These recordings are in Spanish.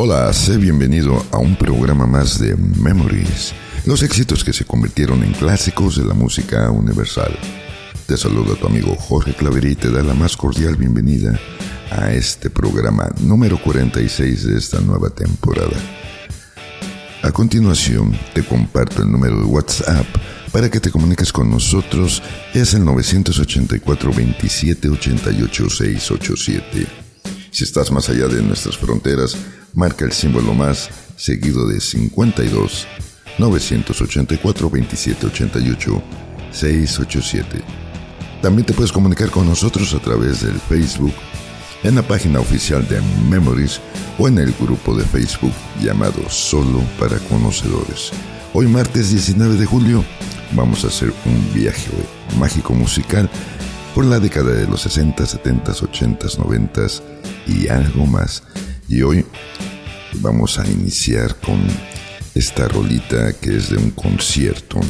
Hola, sé bienvenido a un programa más de Memories, los éxitos que se convirtieron en clásicos de la música universal. Te saluda tu amigo Jorge Claverí y te da la más cordial bienvenida a este programa número 46 de esta nueva temporada. A continuación, te comparto el número de WhatsApp para que te comuniques con nosotros. Es el 984 27 88 687. Si estás más allá de nuestras fronteras, marca el símbolo más seguido de 52 984 27 88 687. También te puedes comunicar con nosotros a través del Facebook, en la página oficial de Memories o en el grupo de Facebook llamado Solo para Conocedores. Hoy martes 19 de julio vamos a hacer un viaje mágico musical por la década de los 60, 70, 80, 90 y algo más. Y hoy vamos a iniciar con esta rolita que es de un concierto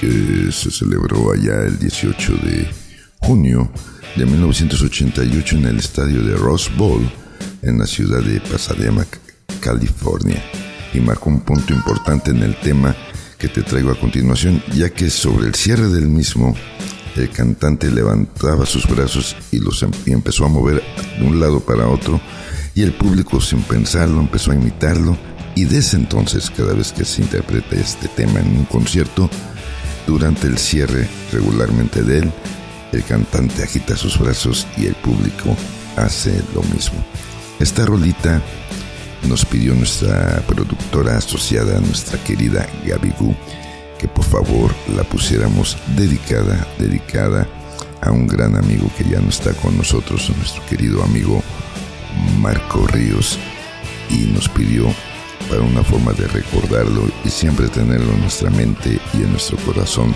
que se celebró allá el 18 de junio de 1988 en el estadio de Rose Bowl en la ciudad de Pasadena, California, y marcó un punto importante en el tema que te traigo a continuación, ya que sobre el cierre del mismo, el cantante levantaba sus brazos y los em-, y empezó a mover de un lado para otro, y el público sin pensarlo empezó a imitarlo, y desde entonces cada vez que se interpreta este tema en un concierto, durante el cierre regularmente de él, el cantante agita sus brazos y el público hace lo mismo. Esta rolita nos pidió nuestra productora asociada, nuestra querida Gaby Gu, que por favor la pusiéramos dedicada, dedicada a un gran amigo que ya no está con nosotros, nuestro querido amigo Marco Ríos, y nos pidió para una forma de recordarlo y siempre tenerlo en nuestra mente y en nuestro corazón.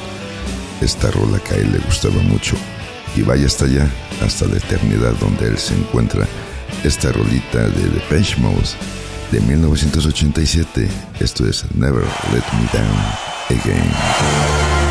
Esta rola que a él le gustaba mucho y vaya hasta allá, hasta la eternidad donde él se encuentra. Esta rolita de Depeche Mode de 1987, esto es Never Let Me Down Again.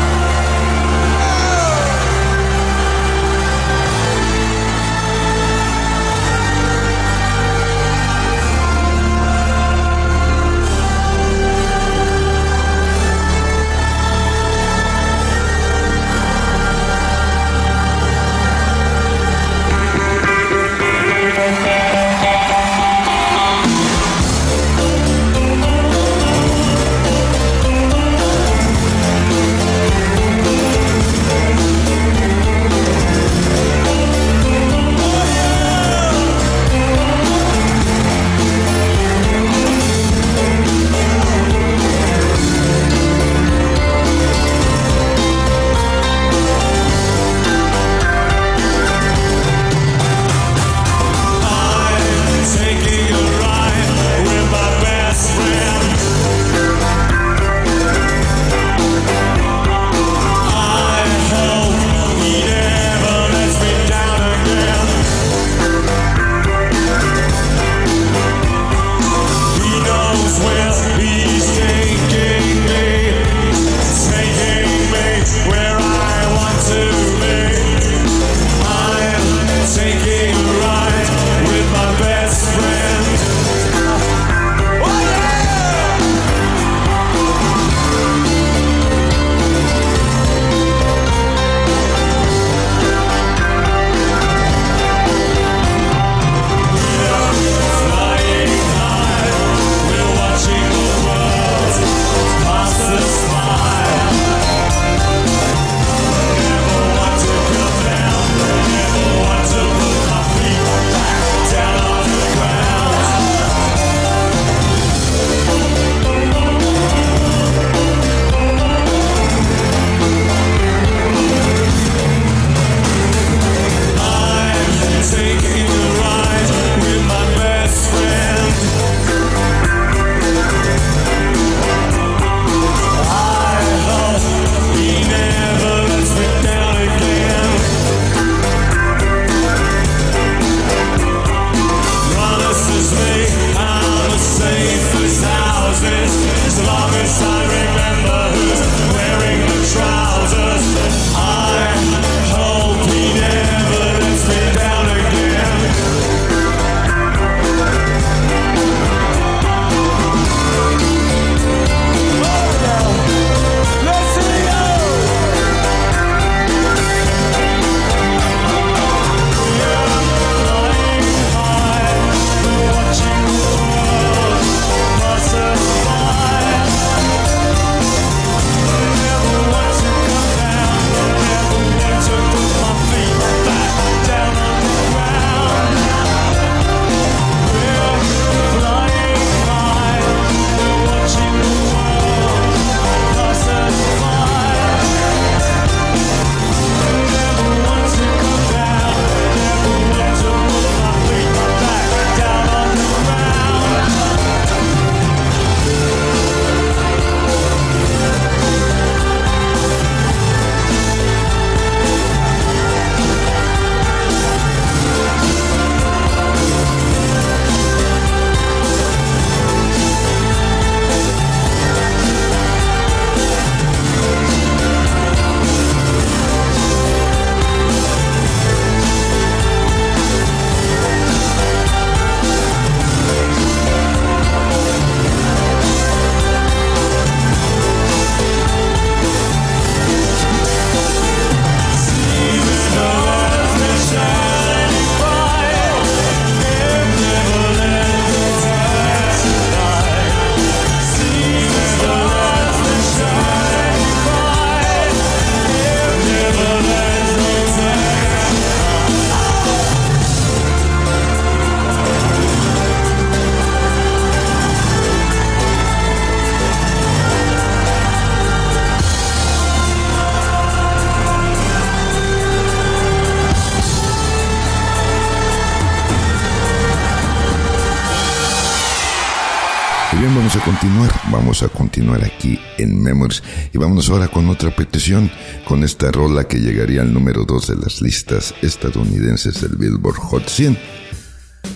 Vamos a continuar aquí en Memories y vámonos ahora con otra petición, con esta rola que llegaría al número 2 de las listas estadounidenses del Billboard Hot 100.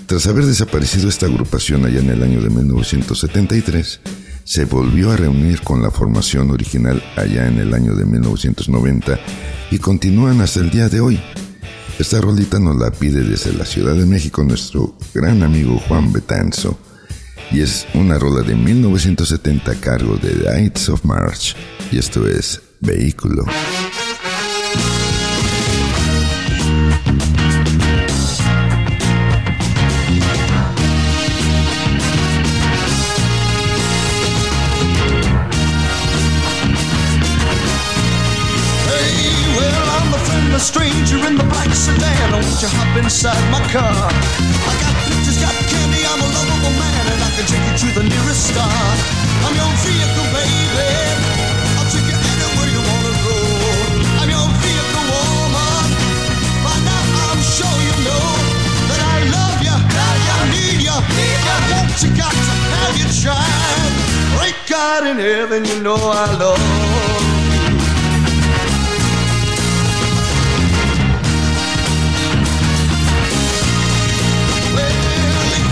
Tras haber desaparecido esta agrupación allá en el año de 1973, se volvió a reunir con la formación original allá en el año de 1990 y continúan hasta el día de hoy. Esta rolita nos la pide desde la Ciudad de México nuestro gran amigo Juan Betanzo y es una rola de 1970 a cargo de The Ides of March y esto es Vehículo. stranger in the black sedan. Won't you hop inside my car? I got pictures, got candy, I'm a lovable man, I can take you to the nearest star. I'm your vehicle, baby. I'll take you anywhere you wanna go. I'm your vehicle, woman. By now I'm sure you know that I love you, I need you, Need I want you, got to have your child. Great God in heaven, you know I love.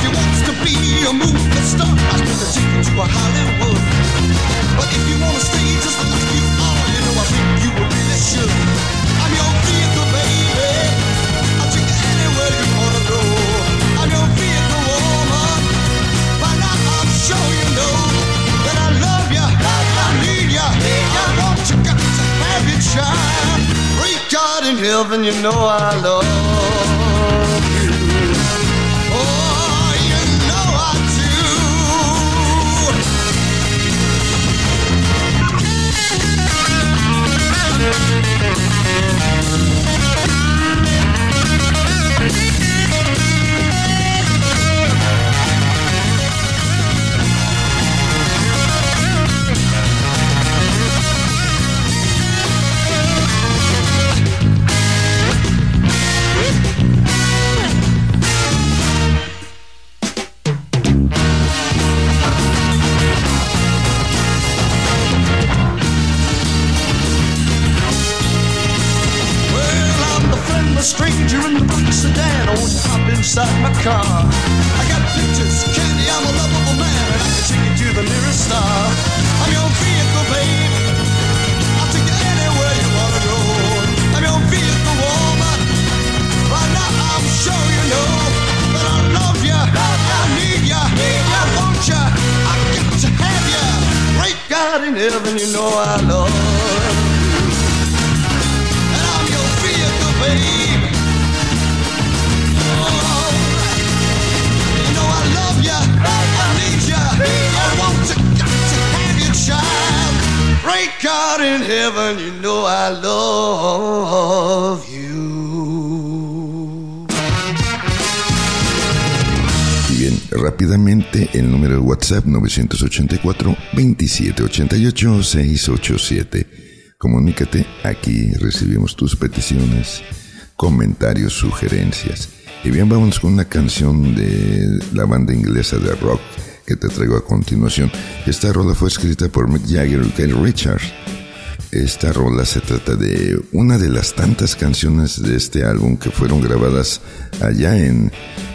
You wants to be a movie star. I am gonna take you to a Hollywood. But if you wanna stay just like you are, you know I think you really should. I'm your vehicle, baby. I'll take you anywhere you wanna go. I'm your vehicle, woman. By now I'm sure you know that I love you. I need you. You, got to have child. In heaven, you know I love inside my car. I got pictures, candy, I'm a lovable man, and I can take you to the nearest star. I'm your vehicle, babe. I'll take you anywhere you wanna go. I'm your vehicle, woman. By now I'm sure you know that I love you, I need you, I want you, I got to have you. Great God in heaven, you know I heaven. Y bien, rápidamente el número de WhatsApp 984-2788-687. Comunícate, aquí recibimos tus peticiones, comentarios, sugerencias. Y bien, vamos con una canción de la banda inglesa de rock que te traigo a continuación. Esta rola fue escrita por Mick Jagger y Richards. Esta rola se trata de una de las tantas canciones de este álbum que fueron grabadas allá en,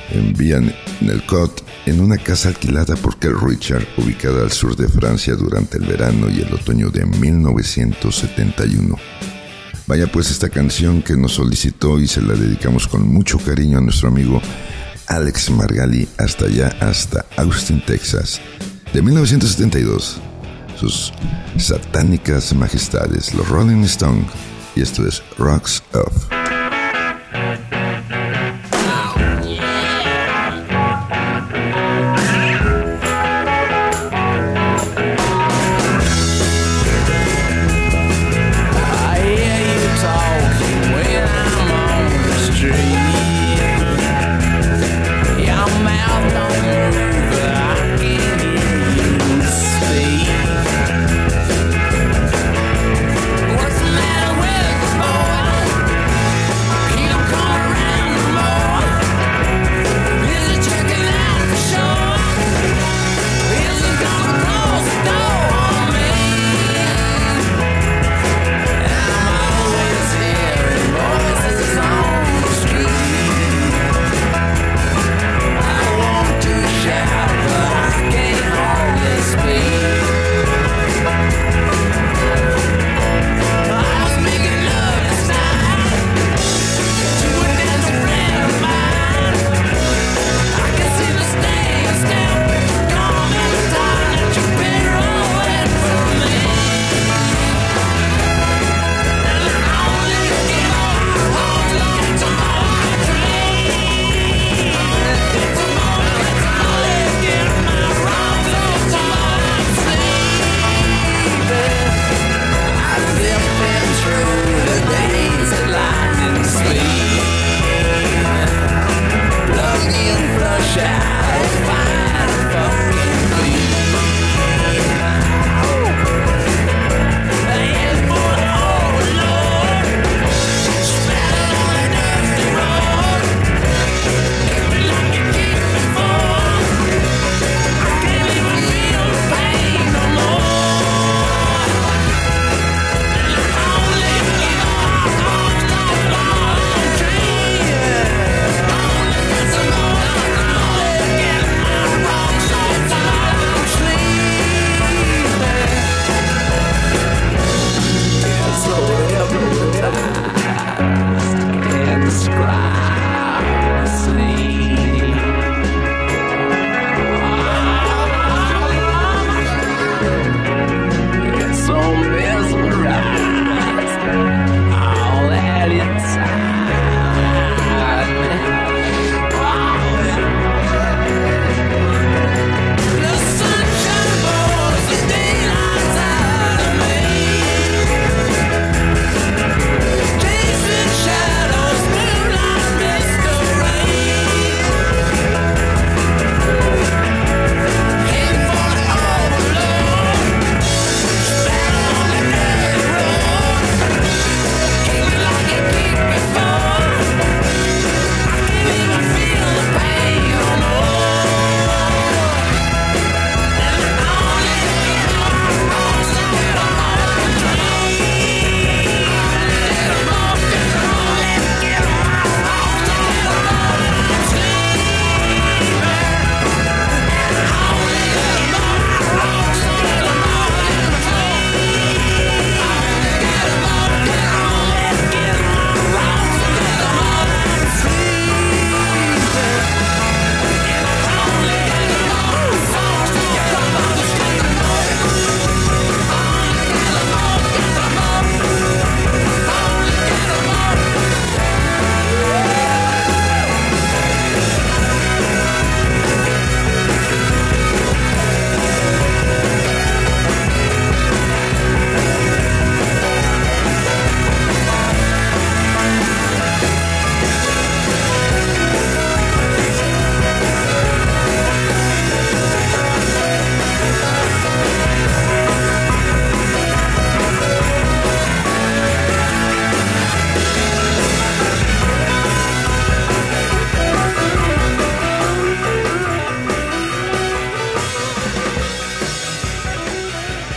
en Villanelcot, en una casa alquilada por Keith Richards, ubicada al sur de Francia durante el verano y el otoño de 1971. Vaya pues esta canción que nos solicitó y se la dedicamos con mucho cariño a nuestro amigo Alex Margali hasta allá, hasta Austin, Texas, de 1972. Sus satánicas majestades, los Rolling Stones, y esto es Rocks Off.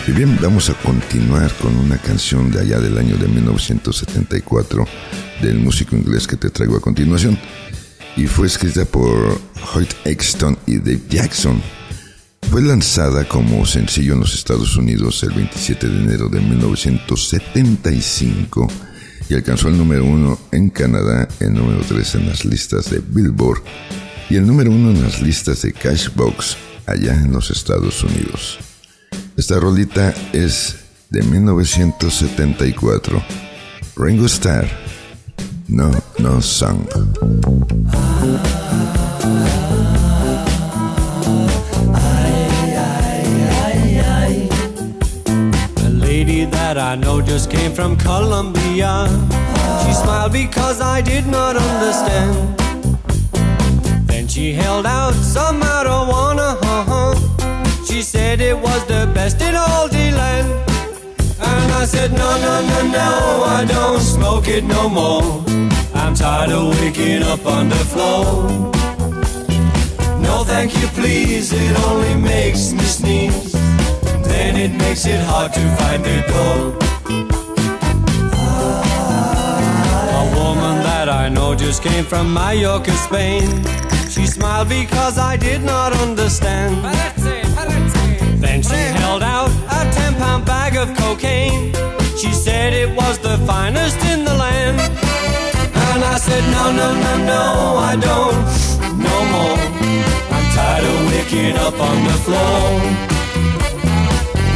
Y bien, vamos a continuar con una canción de allá del año de 1974 del músico inglés que te traigo a continuación. Y fue escrita por Hoyt Exton y Dave Jackson. Fue lanzada como sencillo en los Estados Unidos el 27 de enero de 1975 y alcanzó el número uno en Canadá, el número 3 en las listas de Billboard y el número uno en las listas de Cashbox allá en los Estados Unidos. Esta rolita es de 1974. Ringo Starr, No No Song. That I know just came from Colombia. She smiled because I did not understand. Then she held out some marijuana. Said it was the best in all the land. And I said, no, no, no, no, I don't smoke it no more. I'm tired of waking up on the floor. No, thank you, please, it only makes me sneeze. Then it makes it hard to find the door. A woman that I know just came from Mallorca, Spain. She smiled because I did not understand. Then she held out a ten pound bag of cocaine. She said it was the finest in the land. And I said, no, no, no, no, I don't, no more. I'm tired of waking up on the floor.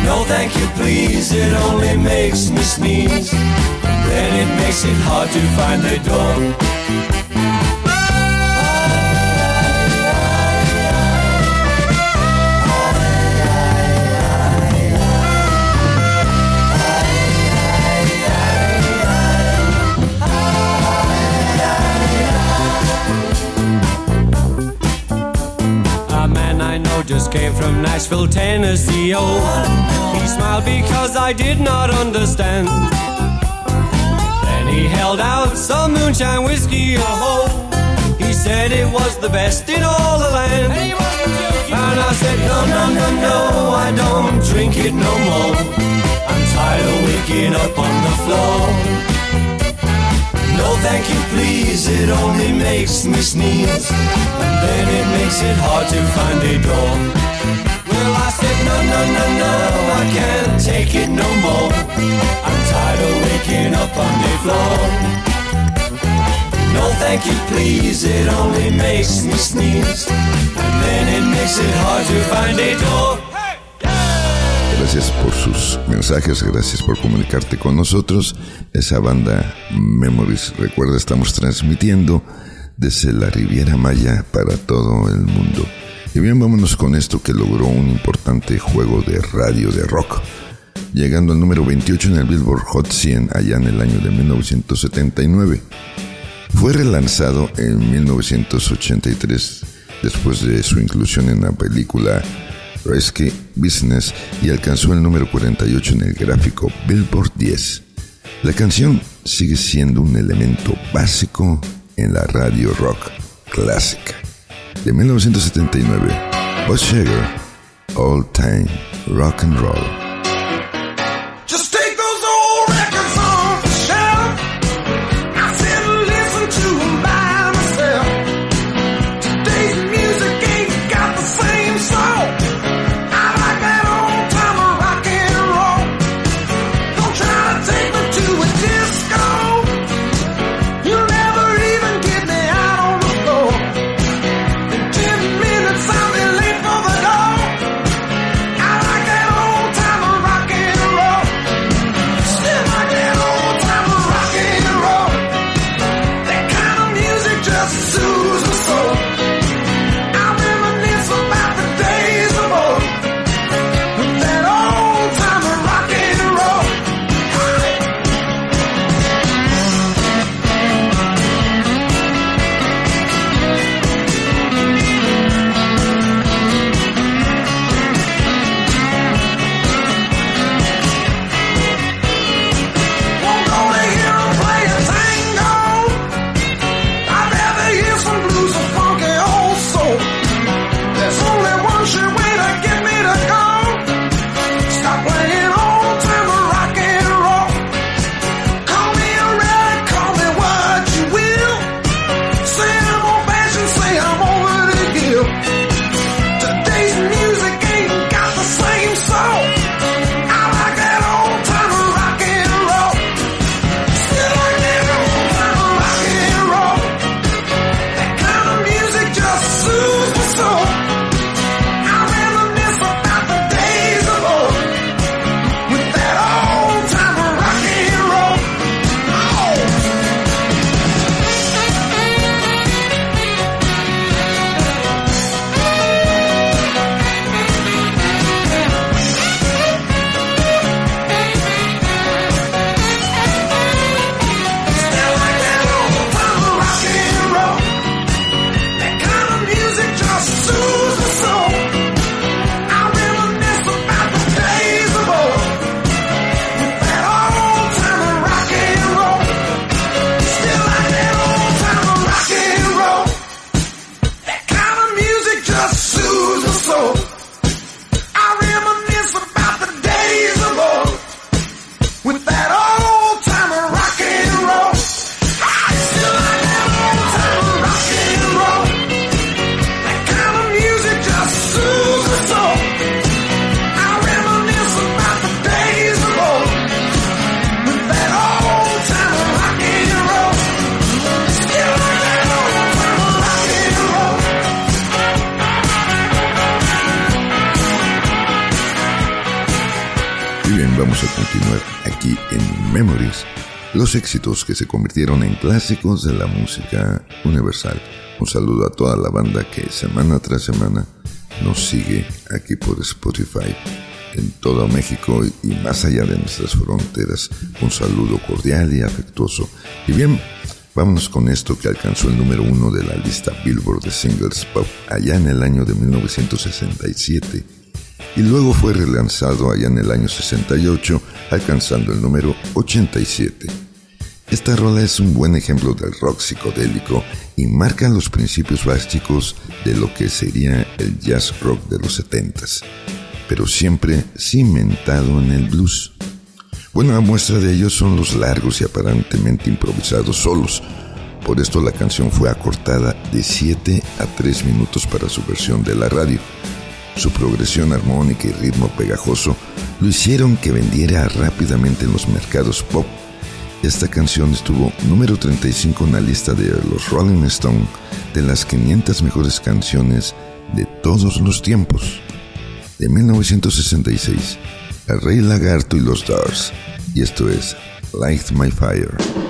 No, thank you, please, it only makes me sneeze. Then it makes it hard to find the door. Just came from Nashville, Tennessee. Oh, he smiled because I did not understand. Then he held out some moonshine whiskey. Oh, he said it was the best in all the land. And I said, no, no, no, no, I don't drink it no more. I'm tired of waking up on the floor. No, thank you, please, it only makes me sneeze. And then it makes it hard to find a door. Well, I said, no, no, no, no, I can't take it no more. I'm tired of waking up on the floor. No, thank you, please, it only makes me sneeze. And then it makes it hard to find a door. Gracias por sus mensajes, gracias por comunicarte con nosotros. Esa banda Memories, recuerda, estamos transmitiendo desde la Riviera Maya para todo el mundo. Y bien, vámonos con esto que logró un importante juego de radio de rock, llegando al número 28 en el Billboard Hot 100 allá en el año de 1979. Fue relanzado en 1983 después de su inclusión en la película Risky Business y alcanzó el número 48 en el gráfico Billboard 10. La canción sigue siendo un elemento básico en la radio rock clásica. De 1979, Buzz Sugar, All Time Rock and Roll. Continuar aquí en Memories, los éxitos que se convirtieron en clásicos de la música universal. Un saludo a toda la banda que semana tras semana nos sigue aquí por Spotify en todo México y más allá de nuestras fronteras. Un saludo cordial y afectuoso. Y bien, vámonos con esto que alcanzó el número uno de la lista Billboard de Singles Pop allá en el año de 1967 y luego fue relanzado allá en el año 68 alcanzando el número 87. Esta rola es un buen ejemplo del rock psicodélico y marca los principios básicos de lo que sería el jazz rock de los 70s pero siempre cimentado en el blues. Buena muestra de ello son los largos y aparentemente improvisados solos. Por esto la canción fue acortada de 7 a 3 minutos para su versión de la radio. Su progresión armónica y ritmo pegajoso lo hicieron que vendiera rápidamente en los mercados pop. Esta canción estuvo número 35 en la lista de los Rolling Stone de las 500 mejores canciones de todos los tiempos de 1966, El Rey Lagarto y los Stars, y esto es Light My Fire.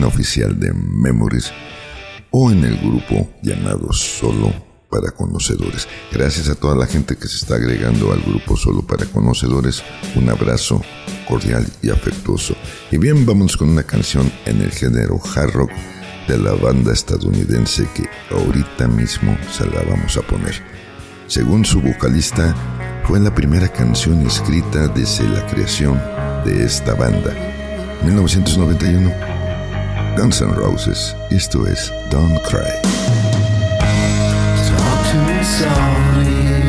página oficial de Memories o en el grupo llamado Solo para Conocedores. Gracias a toda la gente que se está agregando al grupo Solo para Conocedores. Un abrazo cordial y afectuoso. Y bien, vamos con una canción en el género hard rock de la banda estadounidense que ahorita mismo se la vamos a poner. Según su vocalista, fue la primera canción escrita desde la creación de esta banda. 1991. Guns N' Roses. Esto es Don't Cry. Talk to me softly.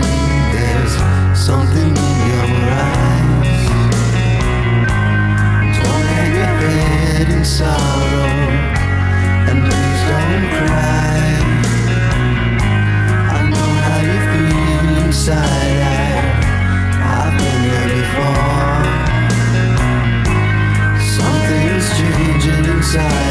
There's something in your eyes. Don't hang your head in sorrow, and please don't cry. I know how you feel inside. I, I've been there before. Something's changing inside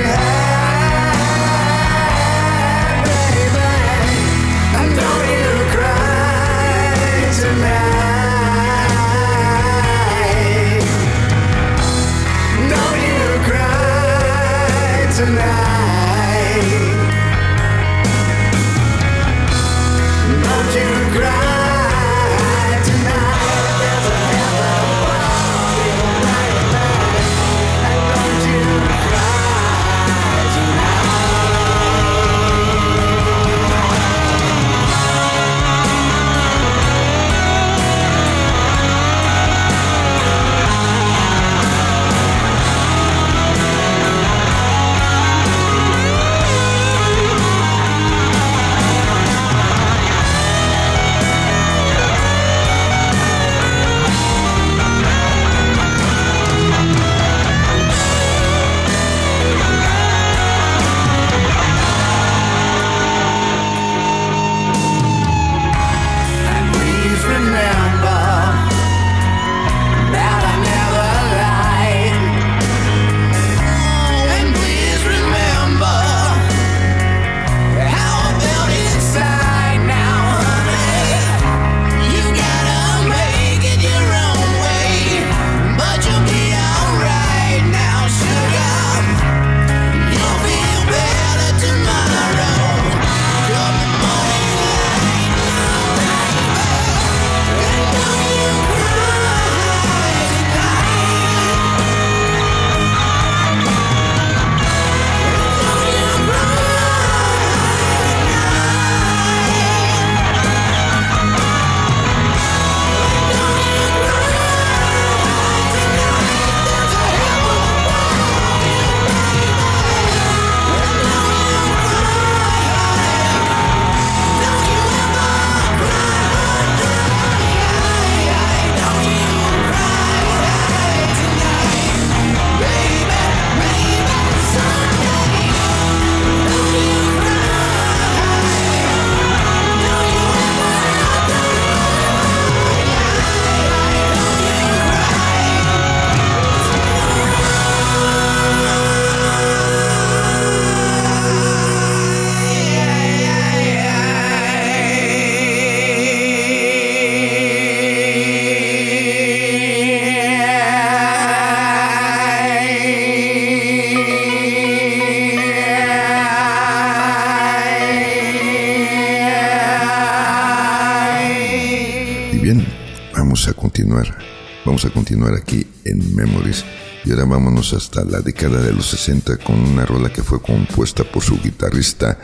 A continuar aquí en Memories. Y ahora vámonos hasta la década de los 60 con una rola que fue compuesta por su guitarrista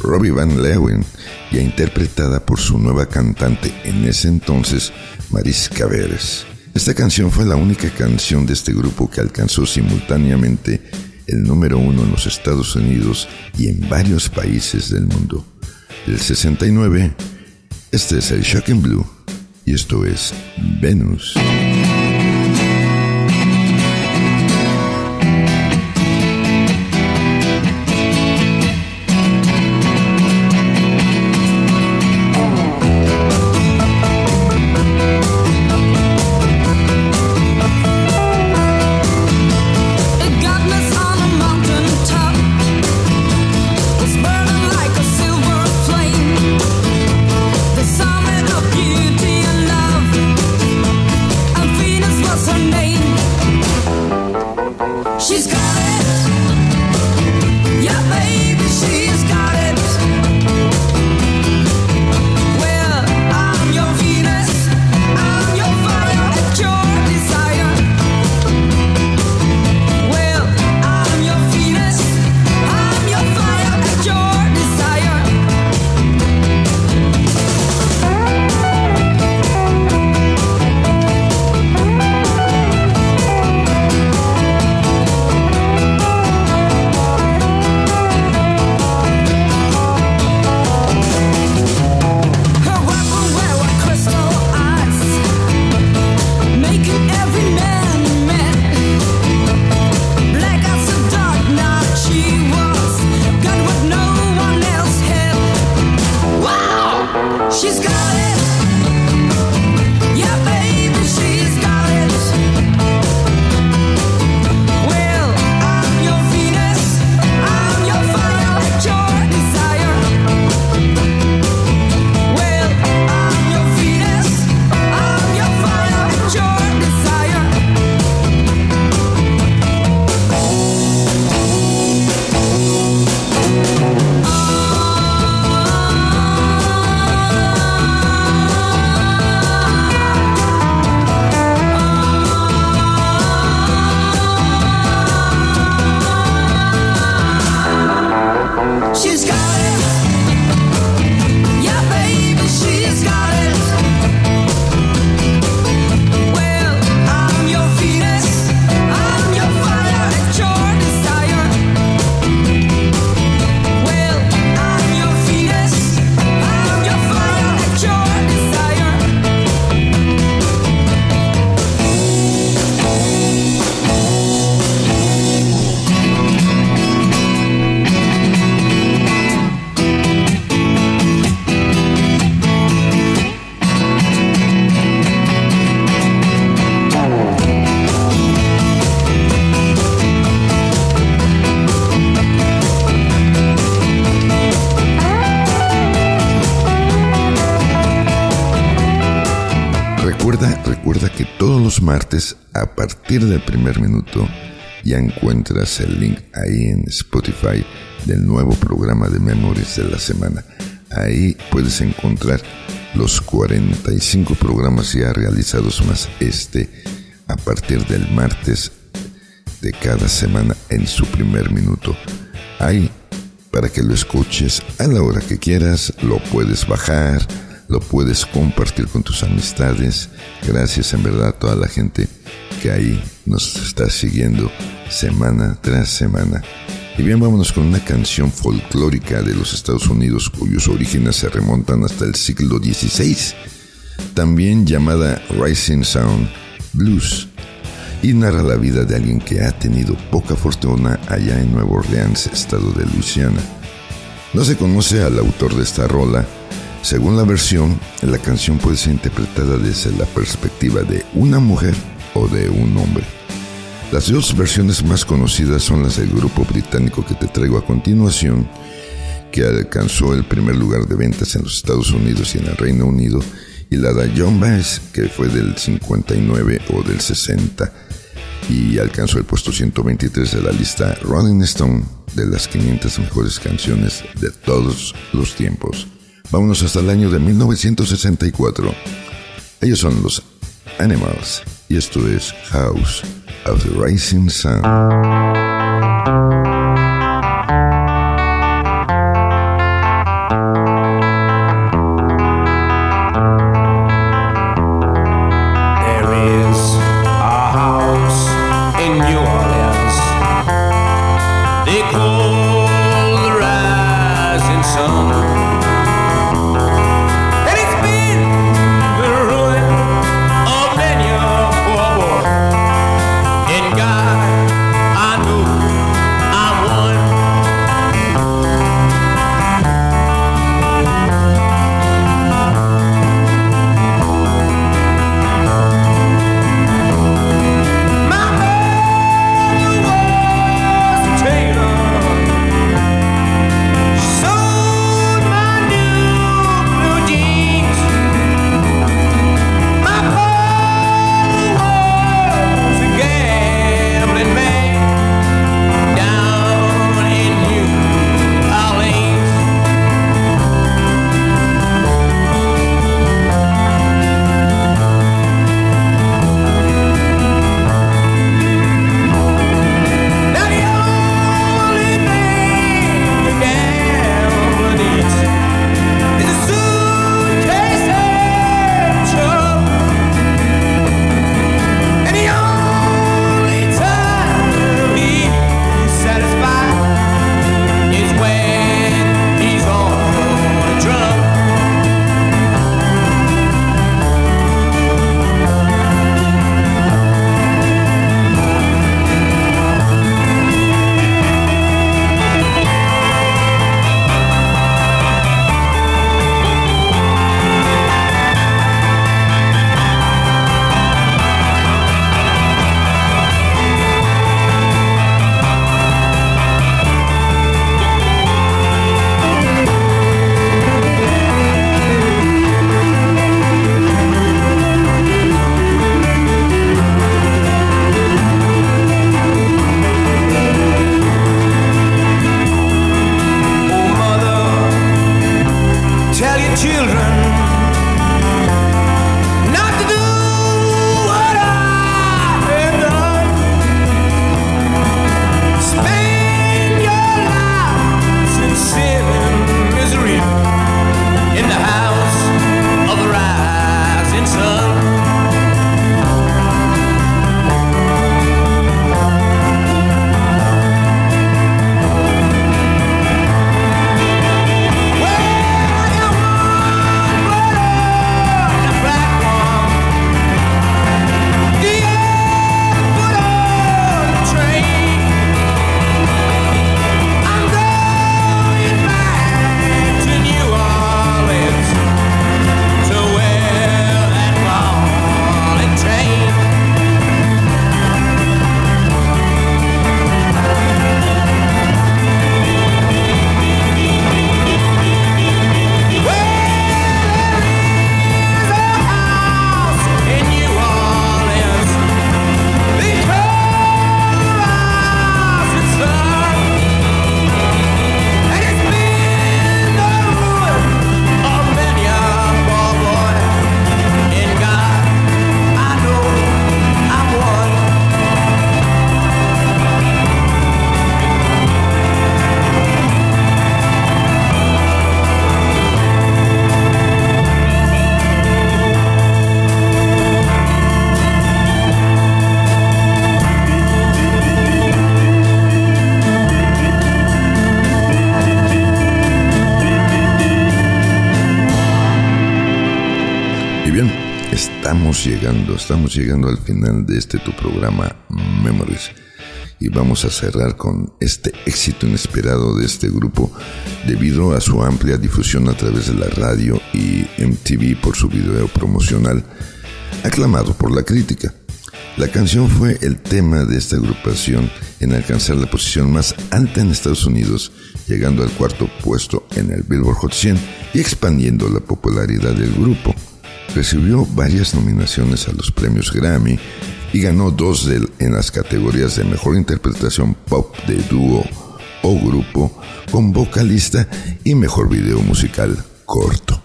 Robbie Van Leeuwen y interpretada por su nueva cantante en ese entonces, Mariska Veres. Esta canción fue la única canción de este grupo que alcanzó simultáneamente el número uno en los Estados Unidos y en varios países del mundo. El 69, este es el Shocking Blue y esto es Venus. Primer minuto, ya encuentras el link ahí en Spotify del nuevo programa de Memories de la semana. Ahí puedes encontrar los 45 programas ya realizados más este a partir del martes de cada semana en su primer minuto. Ahí para que lo escuches a la hora que quieras, lo puedes bajar lo puedes compartir con tus amistades. Gracias en verdad a toda la gente que ahí nos está siguiendo semana tras semana. Y bien, vámonos con una canción folclórica de los Estados Unidos cuyos orígenes se remontan hasta el siglo XVI, también llamada Rising Sound Blues, y narra la vida de alguien que ha tenido poca fortuna allá en Nueva Orleans, estado de Luisiana. No se conoce al autor de esta rola, según la versión, la canción puede ser interpretada desde la perspectiva de una mujer de un hombre. Las dos versiones más conocidas son las del grupo británico que te traigo a continuación, que alcanzó el primer lugar de ventas en los Estados Unidos y en el Reino Unido, y la de John Baez, que fue del 59 o del 60, y alcanzó el puesto 123 de la lista Rolling Stone de las 500 mejores canciones de todos los tiempos. Vámonos hasta el año de 1964. Ellos son los Animals y esto es House of the Rising Sun. Estamos llegando al final de este tu programa Memories. Y vamos a cerrar con este éxito inesperado de este grupo debido a su amplia difusión a través de la radio y MTV por su video promocional, aclamado por la crítica. La canción fue el tema de esta agrupación en alcanzar la posición más alta en Estados Unidos, llegando al cuarto puesto en el Billboard Hot 100 y expandiendo la popularidad del grupo. Recibió varias nominaciones a los premios Grammy y ganó dos de- en las categorías de Mejor Interpretación Pop de Dúo o Grupo con vocalista y Mejor Video Musical Corto.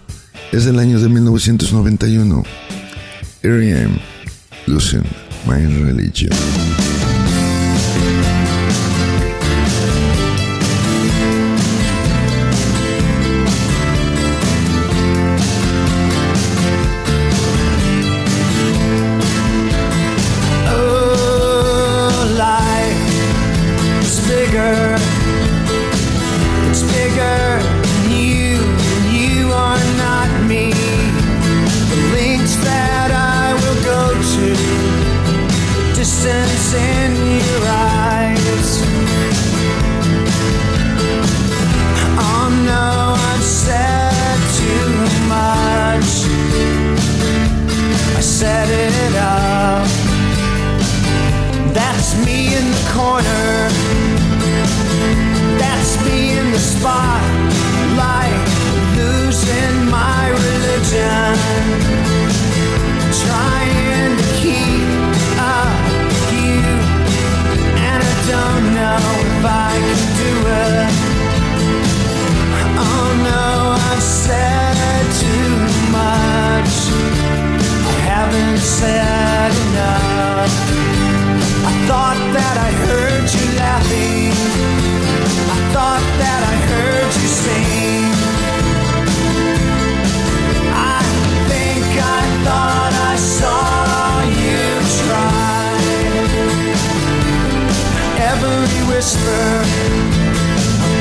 Es del año de 1991. R.E.M. Losing My Religion. bigger. It's bigger. whisper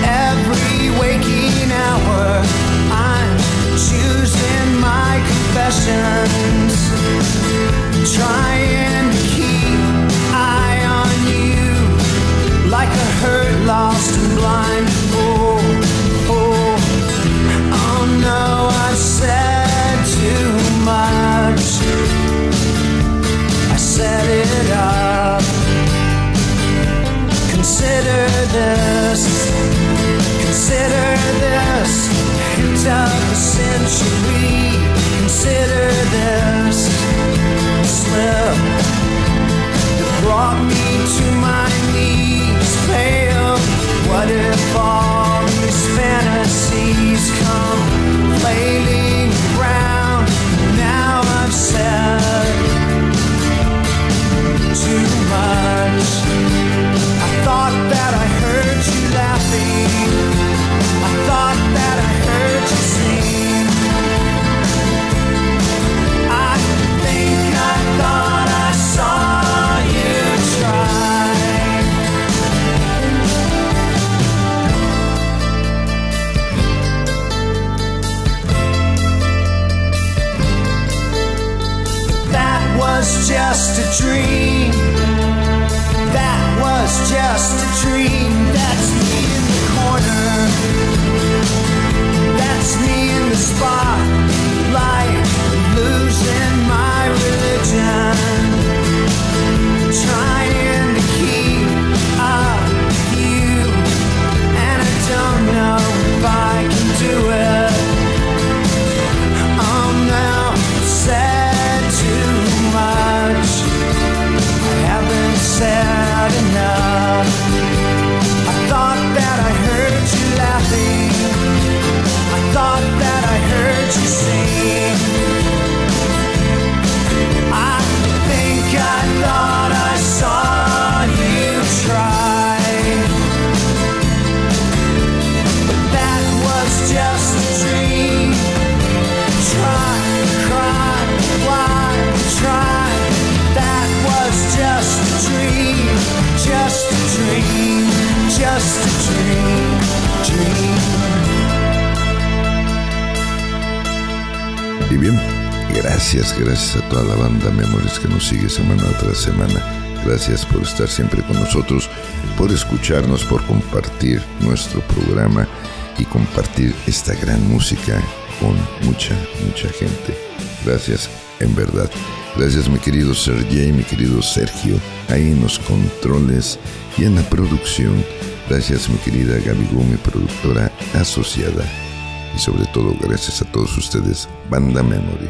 every waking hour. I'm choosing my confessions, trying to keep. Gracias a toda la banda Memories que nos sigue semana tras semana. Gracias por estar siempre con nosotros, por escucharnos, por compartir nuestro programa y compartir esta gran música con mucha, mucha gente. Gracias, en verdad. Gracias mi querido Sergey, mi querido Sergio, ahí en los controles y en la producción. Gracias mi querida Gaby mi productora asociada. Y sobre todo gracias a todos ustedes, Banda Memory.